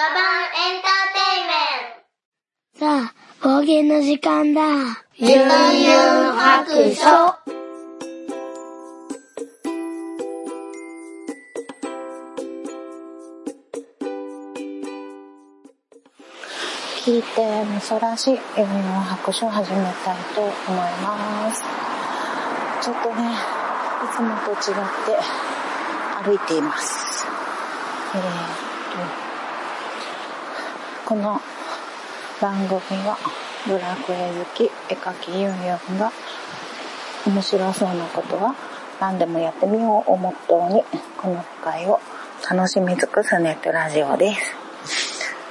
ガバンエンターテイメンさあ、冒険の時間だ。ゆんゆん白書聞いてみそらしいゆんゆん白書を始めたいと思います。ちょっとね、いつもと違って歩いています。えー、っと、この番組はドラクエ好き絵描きユンユンが面白そうなことは何でもやってみようをモットーにこの機会を楽しみ尽くすネットラジオです。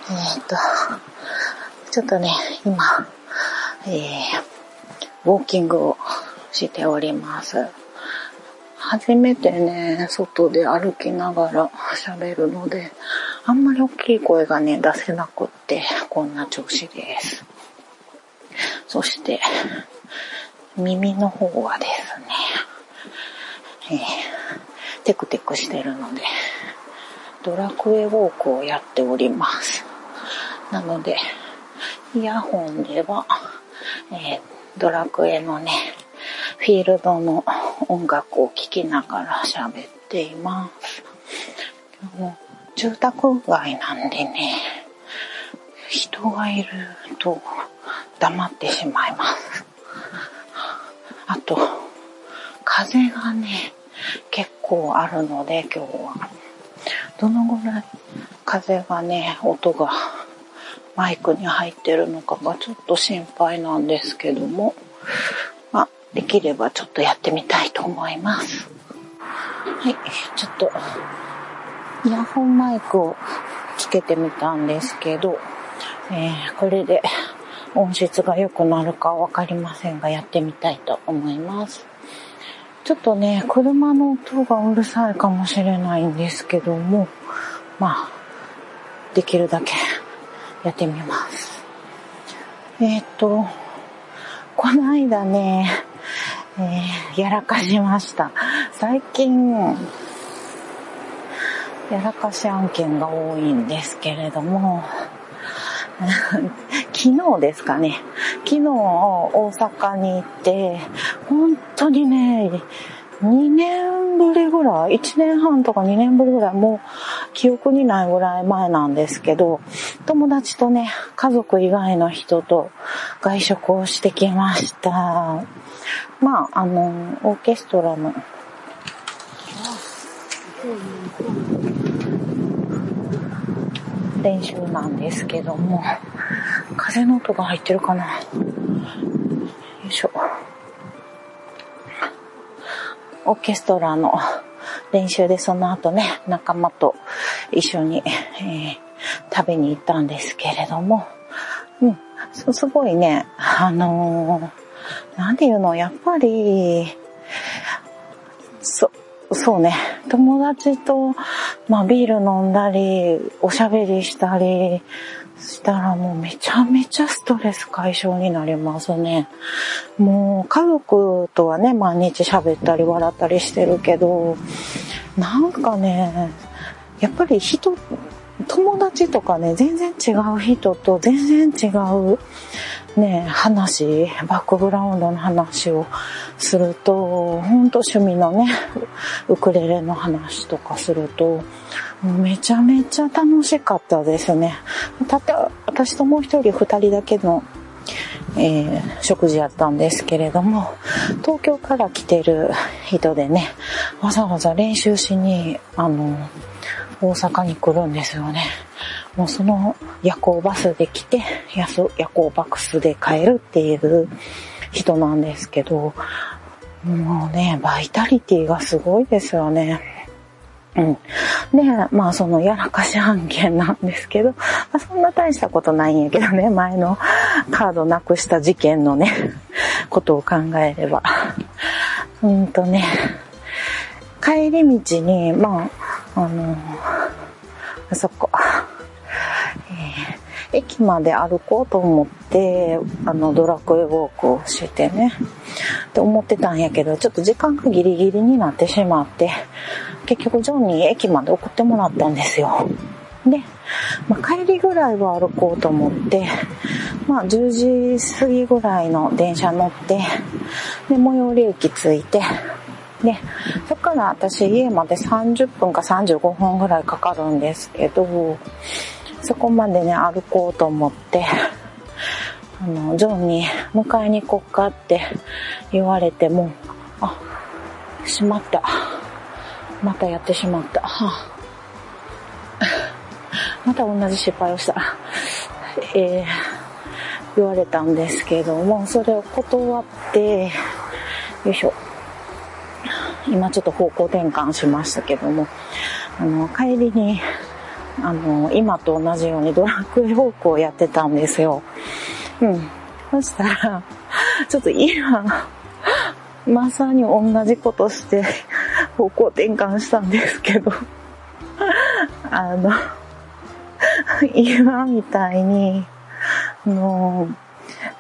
えー、と、ちょっとね、今、えー、ウォーキングをしております。初めてね、外で歩きながら喋るので、あんまり大きい声がね、出せなくって、こんな調子です。そして、耳の方はですね、えー、テクテクしてるので、ドラクエウォークをやっております。なので、イヤホンでは、えードラクエのね、フィールドの音楽を聴きながら喋っています。住宅街なんでね、人がいると黙ってしまいます。あと、風がね、結構あるので今日は。どのぐらい風がね、音がマイクに入ってるのかがちょっと心配なんですけども、まあ、できればちょっとやってみたいと思います。はい、ちょっと、イヤホンマイクをつけてみたんですけど、えーこれで音質が良くなるかわかりませんが、やってみたいと思います。ちょっとね、車の音がうるさいかもしれないんですけども、まあ、できるだけやってみます。えーっと、この間ね、えーやらかしました。最近、やらかし案件が多いんですけれども、昨日ですかね。昨日大阪に行って、本当にね、2年ぶりぐらい、1年半とか2年ぶりぐらい、もう記憶にないぐらい前なんですけど、友達とね、家族以外の人と外食をしてきました。まあ、あの、オーケストラの練習なんですけども、風の音が入ってるかなよいしょ。オーケストラの練習でその後ね、仲間と一緒に、えー食べに行ったんですけれども、うん、すすごいね、あのーなんていうの、やっぱり、そ、そうね、友達と、まあビール飲んだり、おしゃべりしたりしたらもうめちゃめちゃストレス解消になりますね。もう家族とはね、毎日喋ったり笑ったりしてるけど、なんかね、やっぱり人、友達とかね、全然違う人と全然違うね、話、バックグラウンドの話をすると、ほんと趣味のね、ウクレレの話とかすると、めちゃめちゃ楽しかったですね。たった、私ともう一人二人だけの、えー食事やったんですけれども、東京から来てる人でね、わざわざ練習しに、あの、大阪に来るんですよね。もうその夜行バスで来て、夜行バックスで帰るっていう人なんですけど、もうね、バイタリティがすごいですよね。うん。で、まあそのやらかし案件なんですけど、まあそんな大したことないんやけどね、前のカードなくした事件のね、ことを考えれば。うんとね、帰り道に、まあ、あの、あそこ、駅まで歩こうと思って、あの、ドラクエウォークをしてね、って思ってたんやけど、ちょっと時間がギリギリになってしまって、結局ジョンに駅まで送ってもらったんですよ。で、まあ、帰りぐらいは歩こうと思って、まあ、10時過ぎぐらいの電車乗って、で、最寄り駅着いて、で、そっから私家まで30分か35分ぐらいかかるんですけど、そこまでね、歩こうと思って、あの、ジョンに迎えに行こっかって言われても、あ、しまった。またやってしまった。また同じ失敗をした。えー、言われたんですけども、それを断って、よいしょ。今ちょっと方向転換しましたけども、あの、帰りに、あの、今と同じようにドラクエ方向をやってたんですよ。うん。そしたら、ちょっと今、まさに同じことして方向転換したんですけど、あの、今みたいに、あの、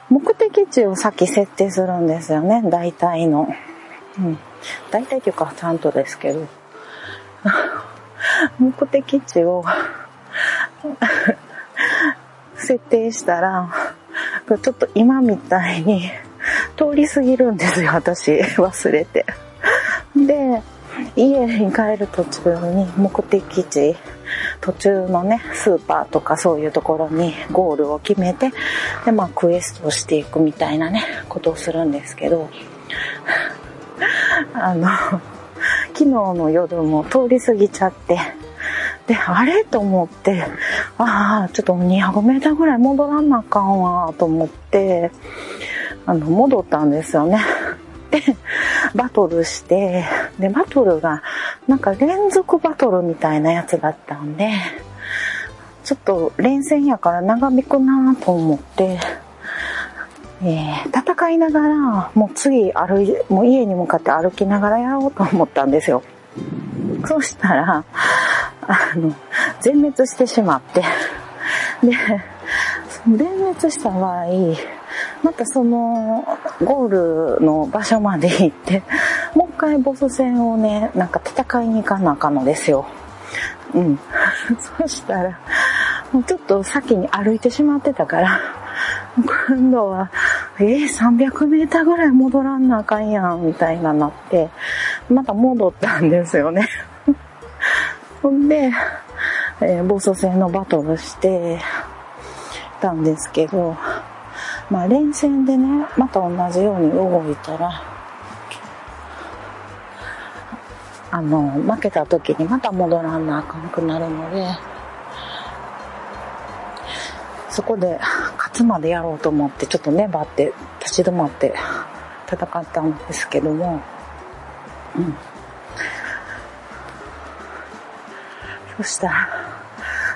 目的地を先設定するんですよね、大体の。うん。大体というかちゃんとですけど。目的地を設定したら、ちょっと今みたいに通り過ぎるんですよ、私。忘れて。で、家に帰る途中に目的地、途中のね、スーパーとかそういうところにゴールを決めて、で、まあクエストをしていくみたいなね、ことをするんですけど、あの、昨日の夜も通り過ぎちゃって、で、あれ？と思って、ああ、ちょっと200メーターぐらい戻らなあかんわ、と思って、あの、戻ったんですよね。で、バトルして、で、バトルが、なんか連続バトルみたいなやつだったんで、ちょっと連戦やから長引くなと思って、えー、戦いながら、もう次歩い、もう家に向かって歩きながらやろうと思ったんですよ。そしたら、あの、全滅してしまって、で、全滅した場合、またそのゴールの場所まで行って、もう一回ボス戦をね、なんか戦いに行かなあかんのですよ。うん。そしたら、もうちょっと先に歩いてしまってたから、今度は、えー、300メーターぐらい戻らんなあかんやん、みたいななって、また戻ったんですよね。ほんで、えー、暴走戦のバトルしてたんですけど、まあ連戦でね、また同じように動いたら、あの、負けた時にまた戻らんなあかんくなるので、そこで勝つまでやろうと思ってちょっと粘って立ち止まって戦ったんですけども、うん。そしたら、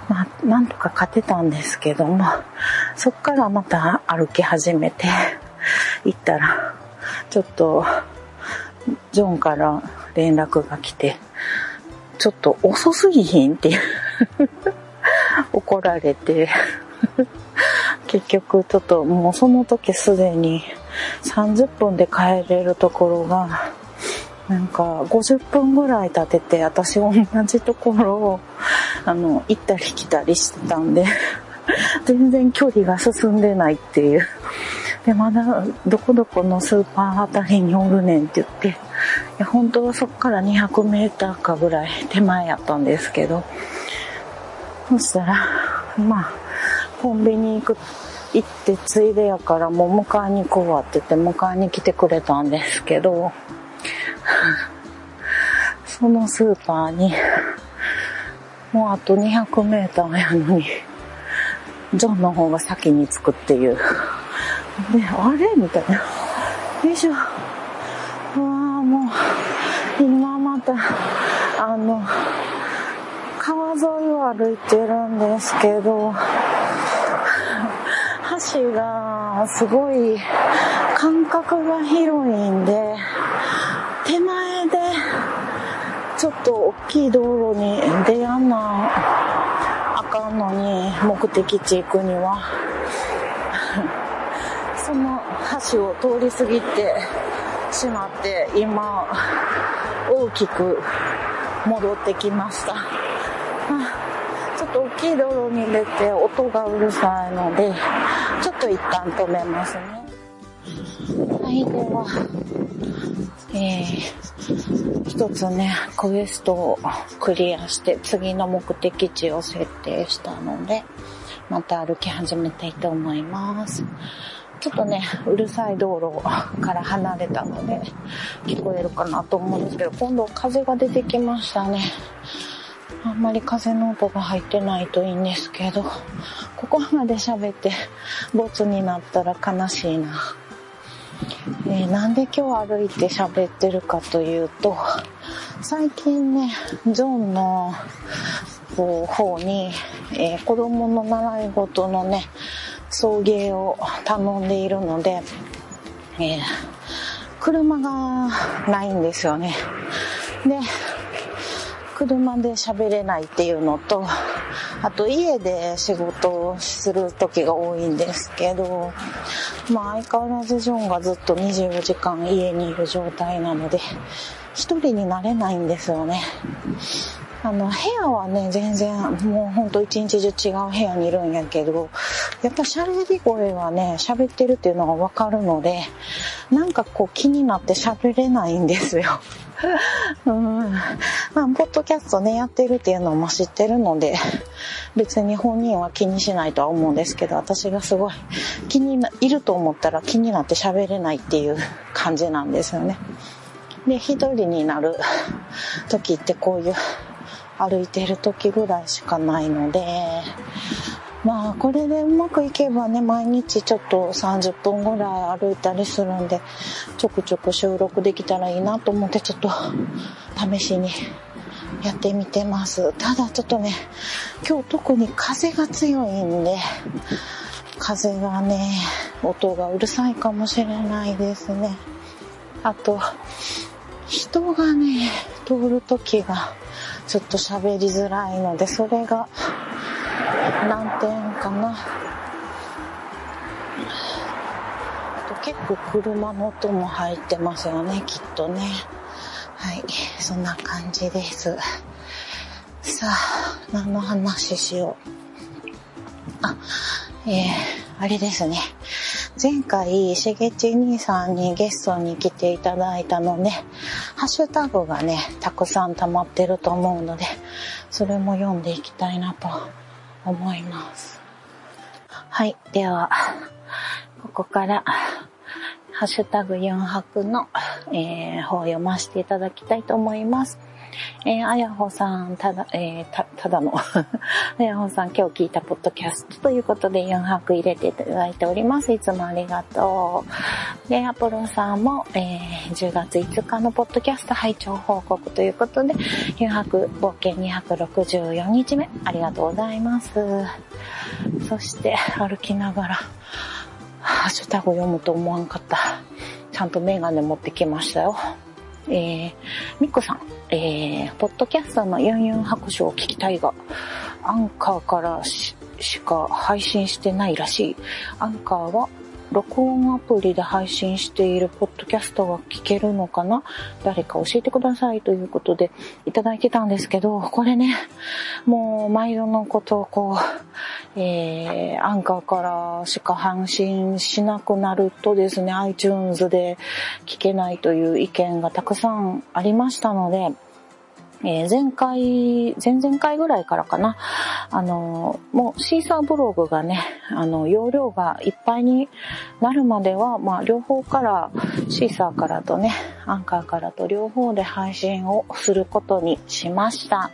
まあ、なんとか勝てたんですけども、そっからまた歩き始めて、行ったら、ちょっと、ジョンから連絡が来て、ちょっと遅すぎひんっていう。怒られて。結局ちょっともうその時すでに30分で帰れるところが、なんか50分ぐらい経てて私同じところをあの行ったり来たりしてたんで 全然距離が進んでないっていう。で、まだどこどこのスーパーあたりにおるねんって言って、いや本当はそっから200メーターかぐらい手前やったんですけど、そしたら、まあ、コンビニ行く、行ってついでやからもう迎えに行こうわって言って迎えに来てくれたんですけど、そのスーパーに、もうあと200メーターやのに、ジョンの方が先に着くっていう。で、あれ？みたいな。よいしょ。うわあもう、今また、あの、川沿いを歩いてるんですけど、橋がすごい間隔が広いんで、手前でちょっと大きい道路に出やんなあかんのに、目的地行くには。その橋を通り過ぎてしまって、今、大きく戻ってきました。ちょっと大きい道路に出て音がうるさいので、ちょっと一旦止めますね。はい、では、えー、一つね、クエストをクリアして次の目的地を設定したので、また歩き始めたいと思います。ちょっとね、うるさい道路から離れたので、聞こえるかなと思うんですけど、今度風が出てきましたね。あんまり風の音が入ってないといいんですけど、ここまで喋って、ボツになったら悲しいな。えー、なんで今日歩いて喋ってるかというと、最近ね、ゾーンの方に、えー、子供の習い事のね、送迎を頼んでいるので、えー、車がないんですよね。で、車で喋れないっていうのと、あと家で仕事をする時が多いんですけど、まあ相変わらずジョンがずっと24時間家にいる状態なので、一人になれないんですよね。あの、部屋はね、全然、もうほんと一日中違う部屋にいるんやけど、やっぱ喋り声はね、喋ってるっていうのがわかるので、なんかこう気になって喋れないんですよ。まあ、ポッドキャストね、やってるっていうのも知ってるので、別に本人は気にしないとは思うんですけど、私がすごい気にいると思ったら気になって喋れないっていう感じなんですよね。で、一人になる時ってこういう歩いてる時ぐらいしかないので、まあこれでうまくいけばね、毎日ちょっと30分ぐらい歩いたりするんで、ちょくちょく収録できたらいいなと思ってちょっと試しにやってみてます。ただちょっとね、今日特に風が強いんで、風がね、音がうるさいかもしれないですね。あと、人がね、通るときがちょっと喋りづらいので、それが難点かな。結構車の音も入ってますよね、きっとね。はい、そんな感じです。さあ、何の話しよう。あ、えー、あれですね。前回、しげち兄さんにゲストに来ていただいたので、ハッシュタグがね、たくさん溜まってると思うので、それも読んでいきたいなと思います。はい。では、ここから、ハッシュタグ4泊の、えー、方を読ませていただきたいと思います。えー、あやほさん、ただ、えー、た、ただの あやほさん、今日聞いたポッドキャストということで4泊入れていただいております。いつもありがとう。で、アポロさんも、えー、10月5日のポッドキャスト拝聴報告ということで、4泊冒険264日目、ありがとうございます。そして、歩きながら、ハッシュタグ読むと思わんかった。ちゃんとメガネ持ってきましたよ。えー、ミッコさん、えー、ポッドキャストのユンユン拍手を聞きたいが、アンカーからししか配信してないらしい。アンカーは録音アプリで配信しているポッドキャストが聞けるのかな？誰か教えてくださいということでいただいてたんですけど、これね、もう毎度のことをこう、えー、アンカーからしか配信しなくなるとですね、iTunes で聞けないという意見がたくさんありましたので、えー、前回、前々回ぐらいからかな、あの、もうシーサーブログがね、あの、容量がいっぱいになるまでは、まあ、両方から、シーサーからとね、アンカーからと両方で配信をすることにしました。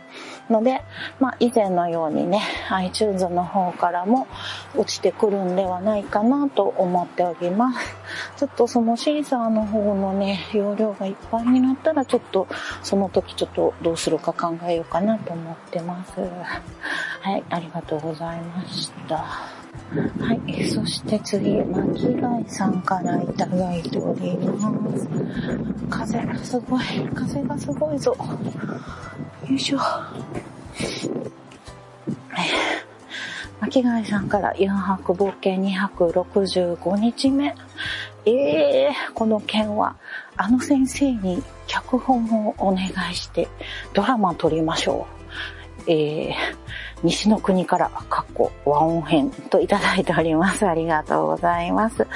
ので、まあ、以前のようにね、iTunes の方からも落ちてくるんではないかなと思っております。ちょっとそのシーサーの方のね、容量がいっぱいになったら、ちょっと、その時ちょっとどうするか考えようかなと思ってます。はい、ありがとうございました。はい、そして次、巻貝さんからいただいております。風がすごい、風がすごいぞ。よいしょ。巻貝さんから4泊冒険265日目。ええー、この件は、あの先生に脚本をお願いしてドラマ撮りましょう。えー、西の国から、かっこ和音編といただいております。ありがとうございます。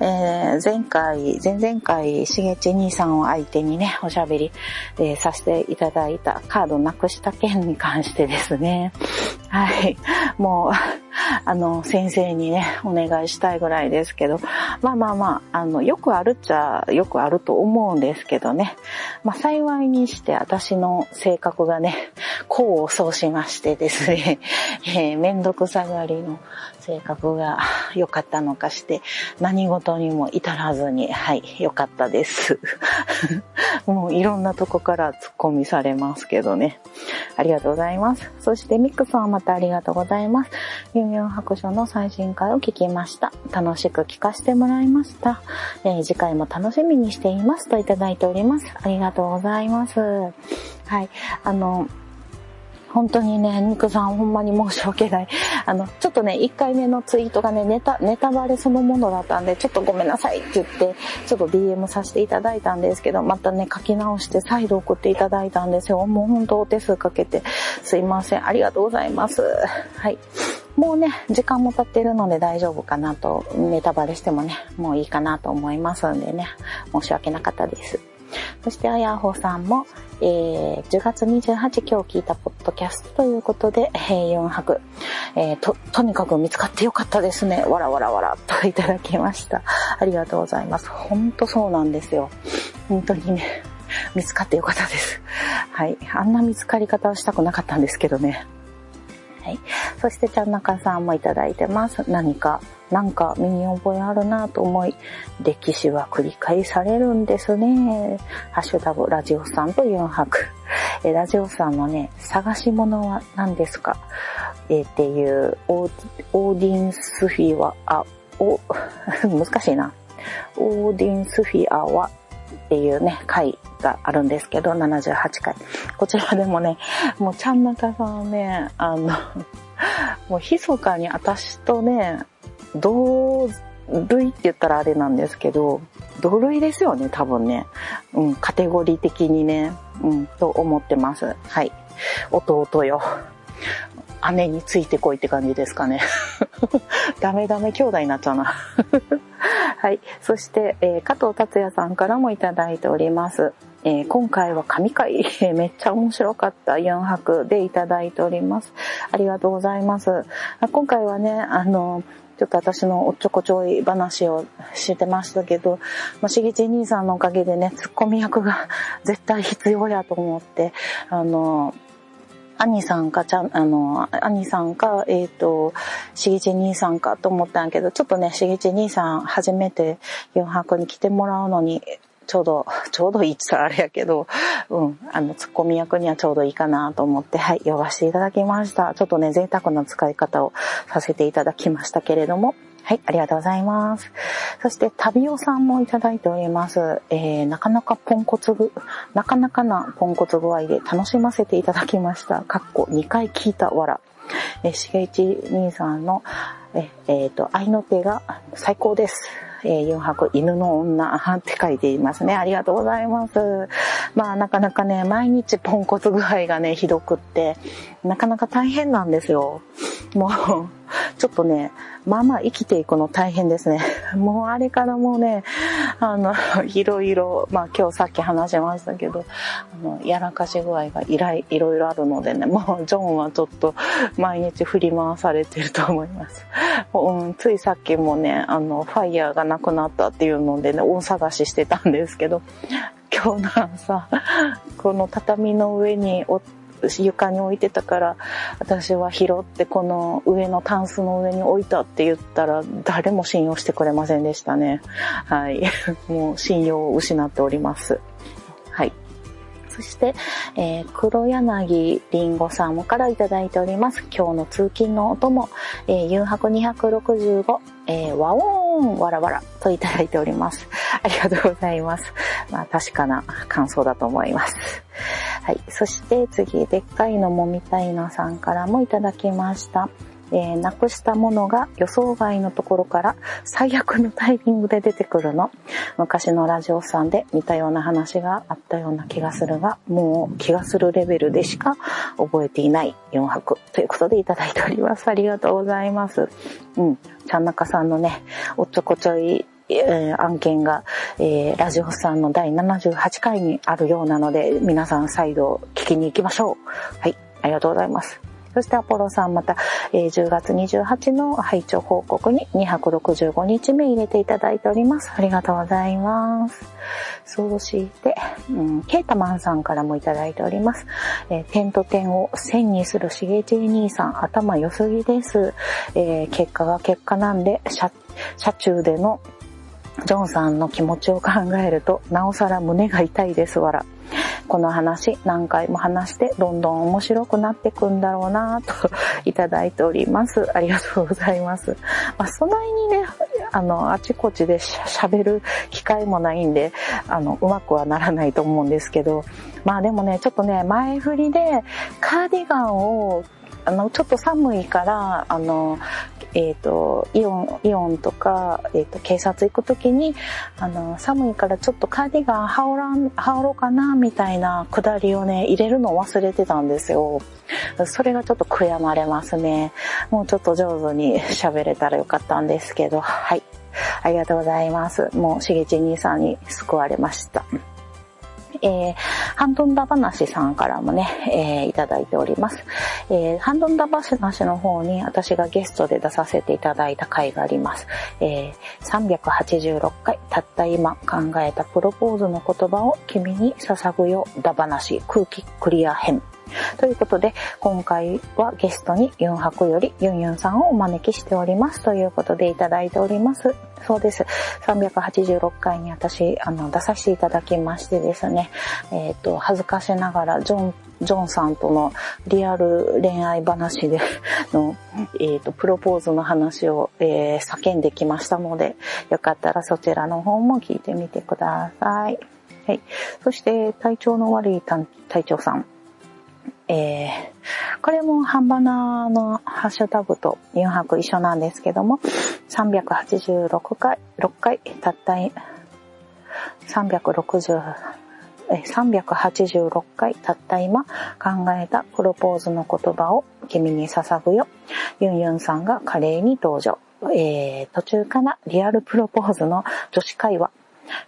えー、前回、前々回、しげち兄さんを相手にね、おしゃべり、えー、させていただいたカードなくした件に関してですね。はい。もう、あの、先生にね、お願いしたいぐらいですけど、まあまあまあ、あの、よくあるっちゃよくあると思うんですけどね。まあ幸いにして私の性格がね、功を奏しましてですね、えー、めんどくさがりの性格が 良かったのかして、何事にも至らずに、はい、良かったです。もういろんなとこから突っ込みされますけどね。ありがとうございます。そしてミックさんはまたありがとうございます。ユンユン白書の最新回を聞きました。楽しく聞かせてもらいました。えー、次回も楽しみにしていますといただいております。ありがとうございます。はい。あの、本当にね、ニクさんほんまに申し訳ない。あの、ちょっとね、1回目のツイートがね、ネタ、ネタバレそのものだったんで、ちょっとごめんなさいって言って、ちょっと DM させていただいたんですけど、またね、書き直して再度送っていただいたんですよ。もう本当お手数かけて、すいません。ありがとうございます。はい。もうね、時間も経ってるので大丈夫かなと、ネタバレしてもね、もういいかなと思いますんでね、申し訳なかったです。そして、あやほさんも、えー、10月28今日聞いたポッドキャストということで、えー、4泊、えー、と、とにかく見つかってよかったですね。わらわらわらといただきました。ありがとうございます。ほんとそうなんですよ。本当にね、見つかってよかったです。はい。あんな見つかり方をしたくなかったんですけどね。はい。そして、ちゃんなかさんもいただいてます。何かなんか身に覚えあるなと思い、歴史は繰り返されるんですね。ハッシュタグラジオさんと4泊。えラジオさんのね、探し物は何ですか？え、っていうオー、オーディンスフィは、あ、お、難しいな。オーディンスフィアはっていうね、回があるんですけど、78回。こちらでもね、もうちゃんなかさんね、あの、もう密かに私とね、同類って言ったらあれなんですけど、同類ですよね、多分ね。うん、カテゴリー的にね、うん、と思ってます。はい。弟よ。姉についてこいって感じですかね。ダメダメ兄弟になっちゃうな。はい。そして、えー、加藤達也さんからもいただいております。えー、今回は神回、めっちゃ面白かった4泊でいただいております。ありがとうございます。今回はね、あの、ちょっと私のおっちょこちょい話をしてましたけど、まあ、しげち兄さんのおかげでね、ツッコミ役が 絶対必要やと思って、あの、兄さんか、ちゃん、あの、兄さんか、えっ、ー、と、しげち兄さんかと思ったんやけど、ちょっとね、しげち兄さん初めて4泊に来てもらうのに、ちょうど、ちょうどいいって言ったらあれやけど、うん、あの、ツッコミ役にはちょうどいいかなと思って、はい、呼ばせていただきました。ちょっとね、贅沢な使い方をさせていただきましたけれども、はい、ありがとうございます。そして、旅尾さんもいただいております。えー、なかなかポンコツぐ、なかなかなポンコツ具合で楽しませていただきました。かっこ2回聞いたわら。えー、しげいち兄さんの、ええー、と、愛の手が最高です。えー、4泊犬の女って書いていますね。ありがとうございます。まあなかなかね、毎日ポンコツ具合がね、ひどくって、なかなか大変なんですよ。もう、ちょっとね、まあまあ生きていくの大変ですね。もうあれからもうね、あの、いろいろ、まあ今日さっき話しましたけど、あの、やらかし具合がいらいいろいろあるのでね、もうジョンはちょっと毎日振り回されてると思います。うん、ついさっきもね、あの、ファイヤーがなくなったっていうのでね、大探ししてたんですけど、今日の朝、この畳の上に床に置いてたから私は拾ってこの上のタンスの上に置いたって言ったら誰も信用してくれませんでしたね。はい。もう信用を失っております。はい。そして、えー、黒柳りんごさんからいただいております。今日の通勤のお供、えー、誘白265、えー、和音わらわらといただいております。ありがとうございます。まあ確かな感想だと思います。はい。そして次、でっかいのもみたいなさんからもいただきました。えー、なくしたものが予想外のところから最悪のタイミングで出てくるの。昔のラジオさんで似たような話があったような気がするが、もう気がするレベルでしか覚えていない4泊ということでいただいております。ありがとうございます。うん。ちゃんなかさんのね、おっちょこちょいえー、案件が、えー、ラジオさんの第78回にあるようなので、皆さん再度聞きに行きましょう。はい、ありがとうございます。そしてアポロさんまた、えー、10月28の拝聴報告に265日目入れていただいております。ありがとうございます。そうして、うん、ケータマンさんからもいただいております。えー、点と点を線にするしげち兄さん、頭良すぎです。えー、結果が結果なんで、車、車中でのジョンさんの気持ちを考えると、なおさら胸が痛いですわら。この話何回も話してどんどん面白くなってくんだろうなといただいております。ありがとうございます。まあ、そないにね、あの、あちこちで喋る機会もないんで、あの、うまくはならないと思うんですけど、まあでもね、ちょっとね、前振りでカーディガンをあの、ちょっと寒いから、あの、えっ、ー、と、イオン、イオンとか、えっ、ー、と、警察行くときに、あの、寒いからちょっとカーディガン羽織らん、羽織ろうかな、みたいなくだりをね、入れるのを忘れてたんですよ。それがちょっと悔やまれますね。もうちょっと上手に 喋れたらよかったんですけど、はい。ありがとうございます。もう、しげち兄さんに救われました。えー、ハンドンダ話さんからもね、えー、いただいております。えー、ハンドンダ話の方に私がゲストで出させていただいた回があります。えー、386回、たった今考えたプロポーズの言葉を君に捧ぐよ、だ話、空気クリア編。ということで、今回はゲストにユンハクよりユンユンさんをお招きしておりますということでいただいております。そうです。386回に私、あの、出させていただきましてですね、えっ、ー、と、恥ずかしながら、ジョン、ジョンさんとのリアル恋愛話で の、えっ、ー、と、プロポーズの話を、えー、叫んできましたので、よかったらそちらの方も聞いてみてください。はい。そして、体調の悪い隊長さん。えー、これも半ばなのハッシュタグと4泊一緒なんですけども、386回、6回、たった360、386回たった今考えたプロポーズの言葉を君に捧ぐよ。ユンユンさんが華麗に登場。えー、途中からリアルプロポーズの女子会話。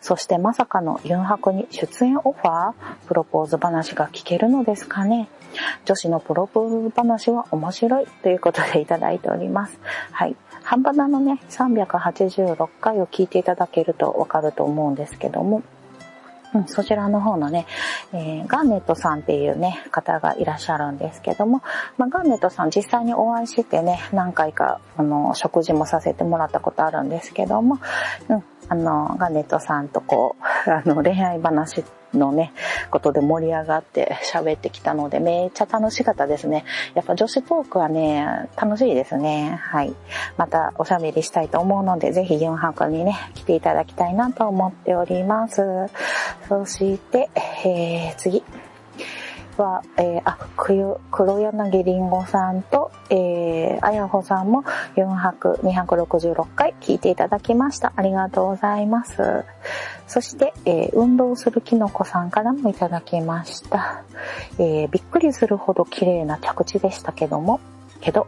そしてまさかのユンハクに出演オファープロポーズ話が聞けるのですかね女子のプロポーズ話は面白いということでいただいております。はい。半端なのね、386回を聞いていただけるとわかると思うんですけども、うん、そちらの方のね、えー、ガーネットさんっていうね、方がいらっしゃるんですけども、まあ、ガーネットさん実際にお会いしてね、何回か、あの、食事もさせてもらったことあるんですけども、うん、あの、ガーネットさんとこう、あの、恋愛話のね、ことで盛り上がって喋ってきたので、めっちゃ楽しかったですね。やっぱ女子トークはね、楽しいですね。はい。またおしゃべりしたいと思うので、ぜひ4泊にね、来ていただきたいなと思っております。そして、えー、次。は、えー、あ、黒柳りんごさんと、えー、あやほさんも4泊266回聞いていただきました。ありがとうございます。そして、えー、運動するきのこさんからもいただきました。えー、びっくりするほど綺麗な着地でしたけども、けど、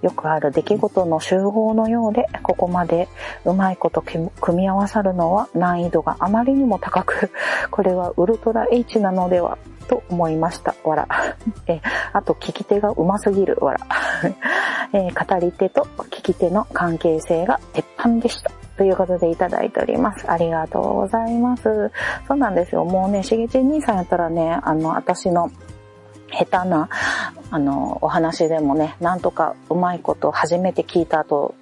よくある出来事の集合のようで、ここまでうまいこと組み合わさるのは難易度があまりにも高く、これはウルトラ H なのでは、と思いました。わら。えあと、聞き手がうますぎる。わら。え語り手と聞き手の関係性が鉄板でした。ということでいただいております。ありがとうございます。そうなんですよ。もうね、しげち兄さんやったらね、あの、私の下手な、あの、お話でもね、なんとかうまいこと初めて聞いた後、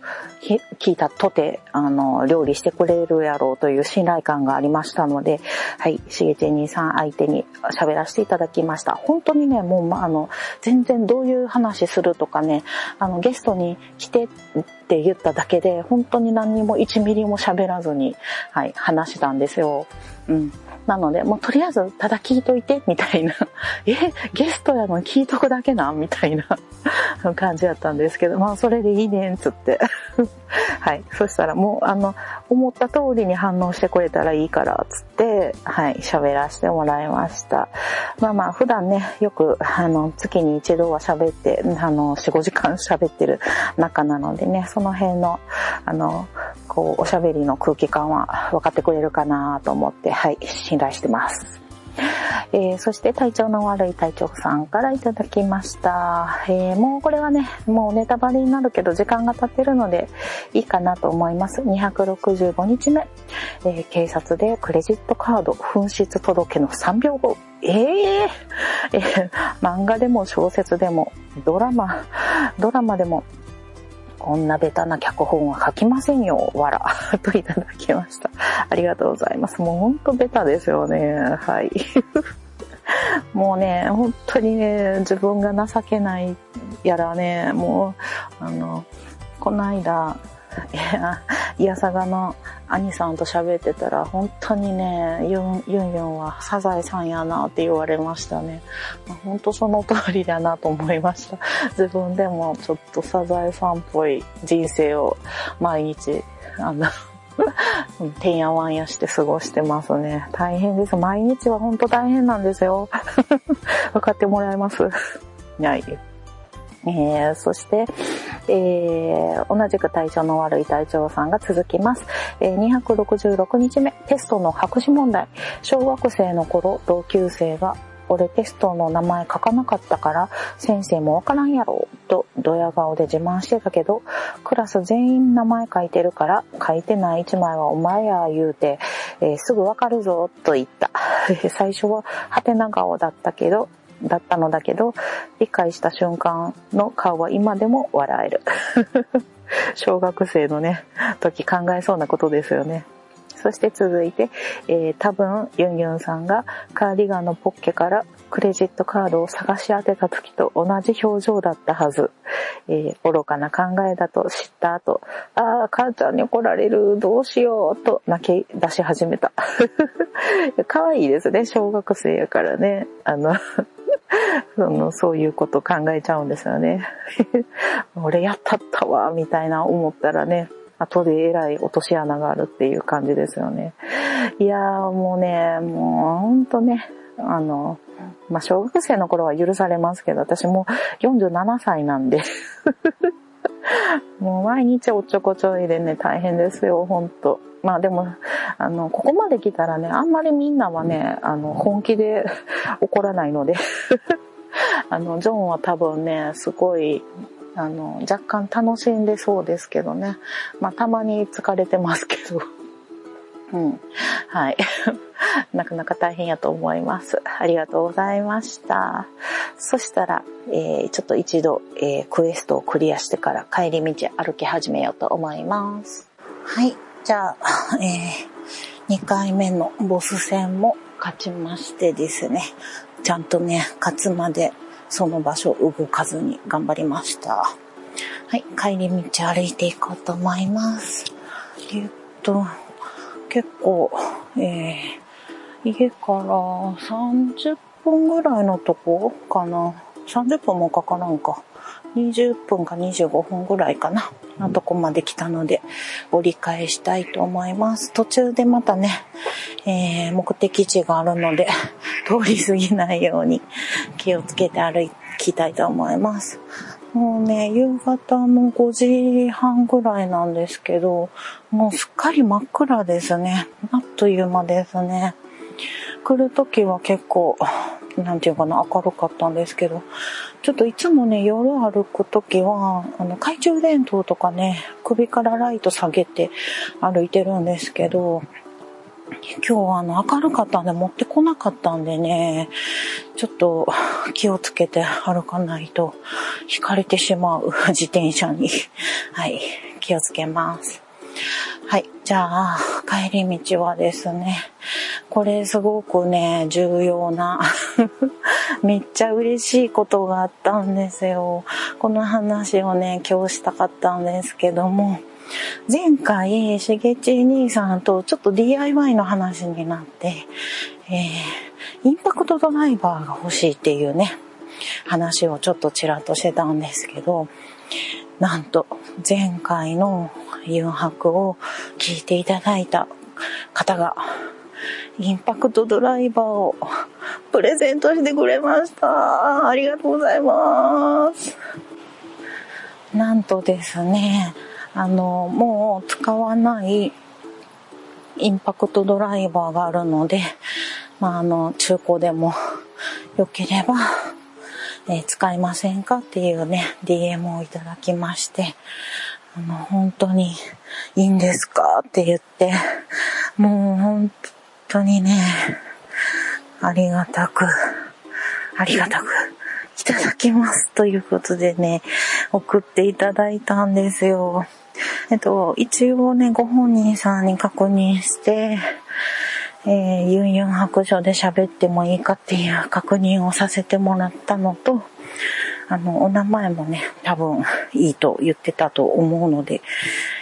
聞いたとて、あの、料理してくれるやろうという信頼感がありましたので、はい、しげち兄さん相手に喋らせていただきました。本当にね、もう、ま、あの、全然どういう話するとかね、あの、ゲストに来てって言っただけで、本当に何にも1ミリも喋らずに、はい、話したんですよ。うん。なので、もうとりあえずただ聞いといて、みたいな。え、ゲストやのに聞いとくだけなみたいな 感じやったんですけど、まあそれでいいねん、つって。はい。そしたらもう、あの、思った通りに反応してくれたらいいから、つって、はい、喋らせてもらいました。まあまあ、普段ね、よく、あの、月に一度は喋って、あの、4、5時間喋ってる中なのでね、その辺の、あの、こう、おしゃべりの空気感は分かってくれるかなと思って、はい、信頼してます。えー、そして体調の悪い隊長さんからいただきました。えー、もうこれはね、もうネタバレになるけど時間が経ってるのでいいかなと思います。265日目、えー、警察でクレジットカード紛失届の3秒後。えー、えー、漫画でも小説でもドラマ、ドラマでもこんなベタな脚本は書きませんよ、わら。といただきました。ありがとうございます。もうほんとベタですよね。はい。もうね、本当にね、自分が情けないやらね、もう、あの、この間、いや、いやさがの兄さんと喋ってたら、本当にね、ユンユンユンはサザエさんやなって言われましたね。本当その通りだなと思いました。自分でもちょっとサザエさんっぽい人生を毎日、あの、てんやわんやして過ごしてますね。大変です。毎日は本当大変なんですよ。分かってもらえますはい。えー、そして、えー、同じく体調の悪い隊長さんが続きます。えー、266日目、テストの白紙問題。小学生の頃、同級生が俺テストの名前書かなかったから先生もわからんやろとドヤ顔で自慢してたけどクラス全員名前書いてるから書いてない一枚はお前や言うて、えー、すぐわかるぞと言った。最初はハテナ顔だったけどだったのだけど、理解した瞬間の顔は今でも笑える。小学生のね、時考えそうなことですよね。そして続いて、えー、多分ユンユンさんがカーディガンのポッケからクレジットカードを探し当てた時と同じ表情だったはず。えー、愚かな考えだと知った後、ああ、母ちゃんに怒られる、どうしよう、と泣き出し始めた。可愛いですね、小学生やからね。あの その、そういうこと考えちゃうんですよね。俺やったったわ、みたいな思ったらね、後でえらい落とし穴があるっていう感じですよね。いやーもうね、もうほんとね、あの、まあ、小学生の頃は許されますけど、私も47歳なんで もう毎日おっちょこちょいでね、大変ですよ、ほんと。まあでも、あの、ここまで来たらね、あんまりみんなはね、あの、本気で 怒らないので あの、ジョンは多分ね、すごい、あの、若干楽しんでそうですけどね。まあ、たまに疲れてますけど。うん。はい。なかなか大変やと思います。ありがとうございました。そしたら、えー、ちょっと一度、えー、クエストをクリアしてから帰り道歩き始めようと思います。はい。じゃあ、えー、2回目のボス戦も勝ちましてですね、ちゃんとね、勝つまでその場所動かずに頑張りました。はい、帰り道歩いていこうと思います。えっと、結構、えー、家から30分ぐらいのとこかな。30分もかからんか。20分か25分ぐらいかな。のとこまで来たので、折り返したいと思います。途中でまたね、えー、目的地があるので、通り過ぎないように気をつけて歩きたいと思います。もうね、夕方の5時半ぐらいなんですけど、もうすっかり真っ暗ですね。あっという間ですね。来るときは結構、なんていうかな、明るかったんですけど、ちょっといつもね、夜歩くときは、あの、懐中電灯とかね、首からライト下げて歩いてるんですけど、今日はあの明るかったんで持ってこなかったんでね、ちょっと気をつけて歩かないと引かれてしまう自転車に、はい、気をつけます。はい。じゃあ、帰り道はですね、これすごくね、重要な めっちゃ嬉しいことがあったんですよ。この話をね、今日したかったんですけども、前回、しげち兄さんとちょっと DIY の話になって、えー、インパクトドライバーが欲しいっていうね、話をちょっとちらっとしてたんですけど、なんと、前回の誘白を聞いていただいた方が、インパクトドライバーをプレゼントしてくれました。ありがとうございます。なんとですね、あの、もう使わないインパクトドライバーがあるので、まあ、あの、中古でも良ければ、えー、使いませんかっていうね、DM をいただきまして、あの、本当にいいんですかって言って、もう本当当にね、ありがたく、ありがたくいただきますということでね、送っていただいたんですよ。えっと、一応ね、ご本人さんに確認して、えー、ユンユン白書で喋ってもいいかっていう確認をさせてもらったのと、あの、お名前もね、多分いいと言ってたと思うので、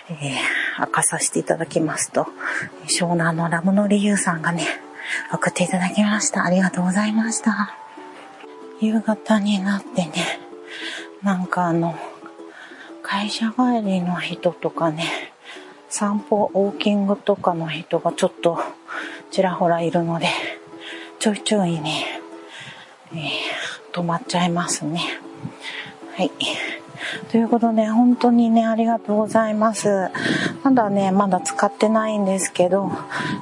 えー、明かさせていただきますと、湘南のラムの理由さんがね、送っていただきました。ありがとうございました。夕方になってね、なんかあの、会社帰りの人とかね、散歩、ウォーキングとかの人がちょっとちらほらいるので、ちょいちょいね、えー、止まっちゃいますね。はい。ということで、本当にね、ありがとうございます。まだね、まだ使ってないんですけど、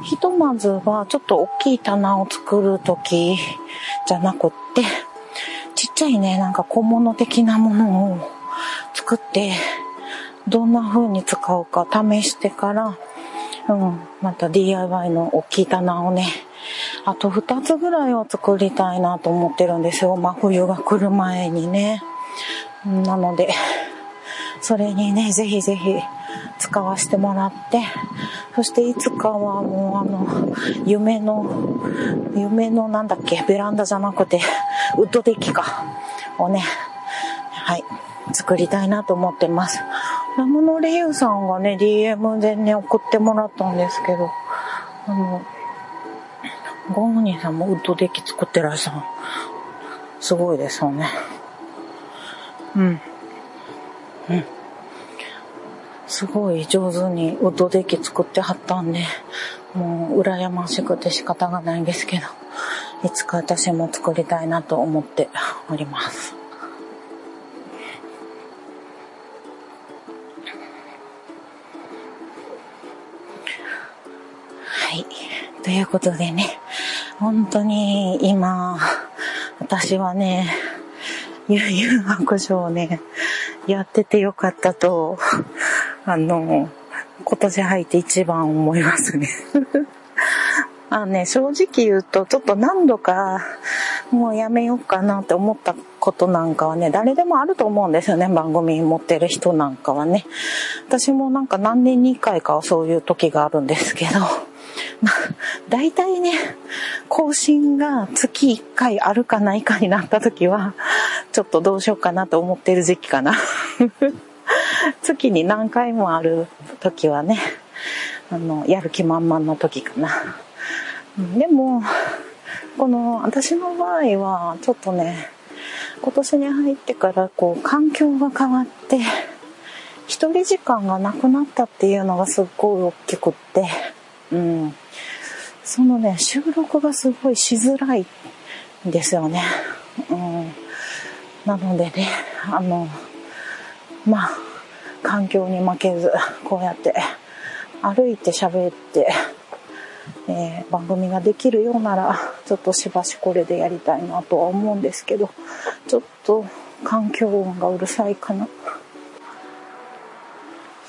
ひとまずはちょっと大きい棚を作るときじゃなくって、ちっちゃいね、なんか小物的なものを作って、どんな風に使うか試してから、うん、また DIY の大きい棚をね、あと2つぐらいは作りたいなと思ってるんですよ。真冬が来る前にね。なので、それにね、ぜひぜひ使わせてもらって、そしていつかはもうあの、夢の、夢のなんだっけ、ベランダじゃなくて、ウッドデッキか、をね、はい、作りたいなと思ってます。ラムのレイユさんがね、DM でね、送ってもらったんですけど、あの、ゴーニーさんもウッドデッキ作ってらっしゃる。すごいですよね。うん。うん。すごい上手にウッドデッキ作ってはったんで、もう羨ましくて仕方がないんですけど、いつか私も作りたいなと思っております。はい。ということでね、本当に今、私はね、悠々白書をね、やっててよかったと、あの、今年入って一番思いますね。あね、正直言うと、ちょっと何度か、もうやめようかなって思ったことなんかはね、誰でもあると思うんですよね、番組持ってる人なんかはね。私もなんか何年に一回かはそういう時があるんですけど、大体ね、更新が月1回あるかないかになった時は、ちょっとどうしようかなと思ってる時期かな。月に何回もある時はね、あの、やる気満々の時かな。でも、この、私の場合は、ちょっとね、今年に入ってからこう、環境が変わって、一人時間がなくなったっていうのがすっごい大きくって、うん。そのね、収録がすごいしづらいんですよね。うん。なのでね、あの、まあ、環境に負けず、こうやって歩いて喋って、えー、番組ができるようなら、ちょっとしばしこれでやりたいなとは思うんですけど、ちょっと環境音がうるさいかな。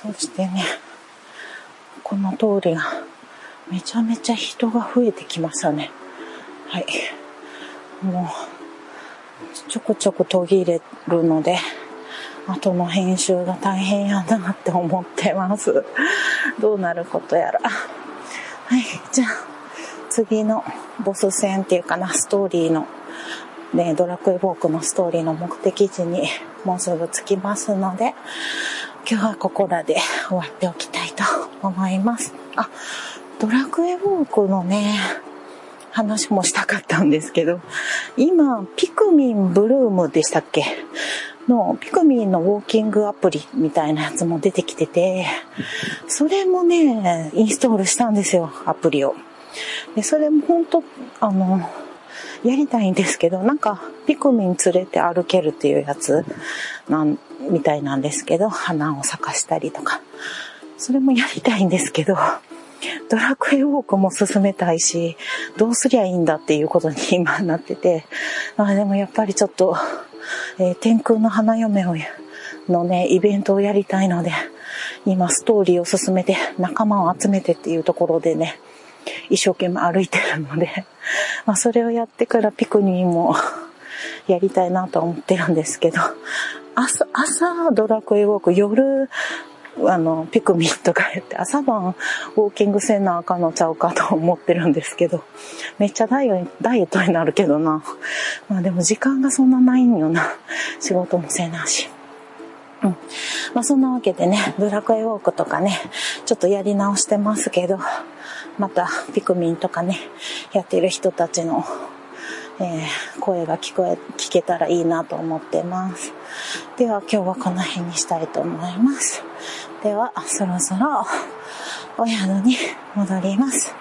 そしてね、この通りがめちゃめちゃ人が増えてきましたね。はい。もう、ちょこちょこ途切れるので、後の編集が大変やなって思ってます。どうなることやら。はい、じゃあ、次のボス戦っていうかな、ストーリーの、ね、ドラクエウォークのストーリーの目的地にもうすぐ着きますので、今日はここらで終わっておきたいと思います。あ、ドラクエウォークのね、話もしたかったんですけど、今、ピクミンブルームでしたっけ？の、ピクミンのウォーキングアプリみたいなやつも出てきてて、それもね、インストールしたんですよ、アプリを。で、それも本当あの、やりたいんですけど、なんか、ピクミン連れて歩けるっていうやつなん、みたいなんですけど、花を咲かしたりとか。それもやりたいんですけど、ドラクエウォークも進めたいし、どうすりゃいいんだっていうことに今なってて、まあでもやっぱりちょっと、えー、天空の花嫁をのね、イベントをやりたいので、今ストーリーを進めて仲間を集めてっていうところでね、一生懸命歩いてるので、まあそれをやってからピクニーもやりたいなと思ってるんですけど、朝、朝ドラクエウォーク、夜あの、ピクミンとか言って朝晩ウォーキングせなあかんのちゃうかと思ってるんですけど、めっちゃダイエットになるけどな。まあでも時間がそんなないんよな。仕事もせなし。うん。まあそんなわけでね、ドラクエウォークとかね、ちょっとやり直してますけど、またピクミンとかね、やってる人たちのえー、声が聞こえ、聞けたらいいなと思ってます。では今日はこの辺にしたいと思います。では、そろそろお宿に戻ります。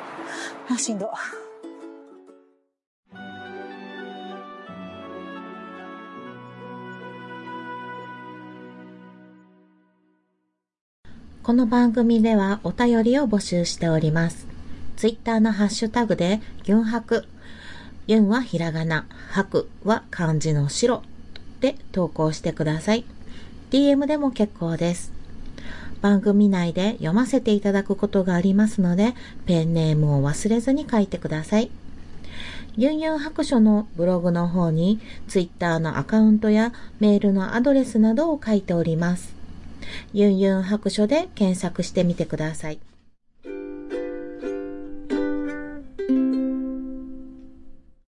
あ、しんど。この番組ではお便りを募集しております。ツイッターのハッシュタグで、ギュンハク、ユンはひらがな、白は漢字の白で投稿してください。DM でも結構です。番組内で読ませていただくことがありますので、ペンネームを忘れずに書いてください。ユンユン白書のブログの方に、ツイッターのアカウントやメールのアドレスなどを書いております。ユンユン白書で検索してみてください。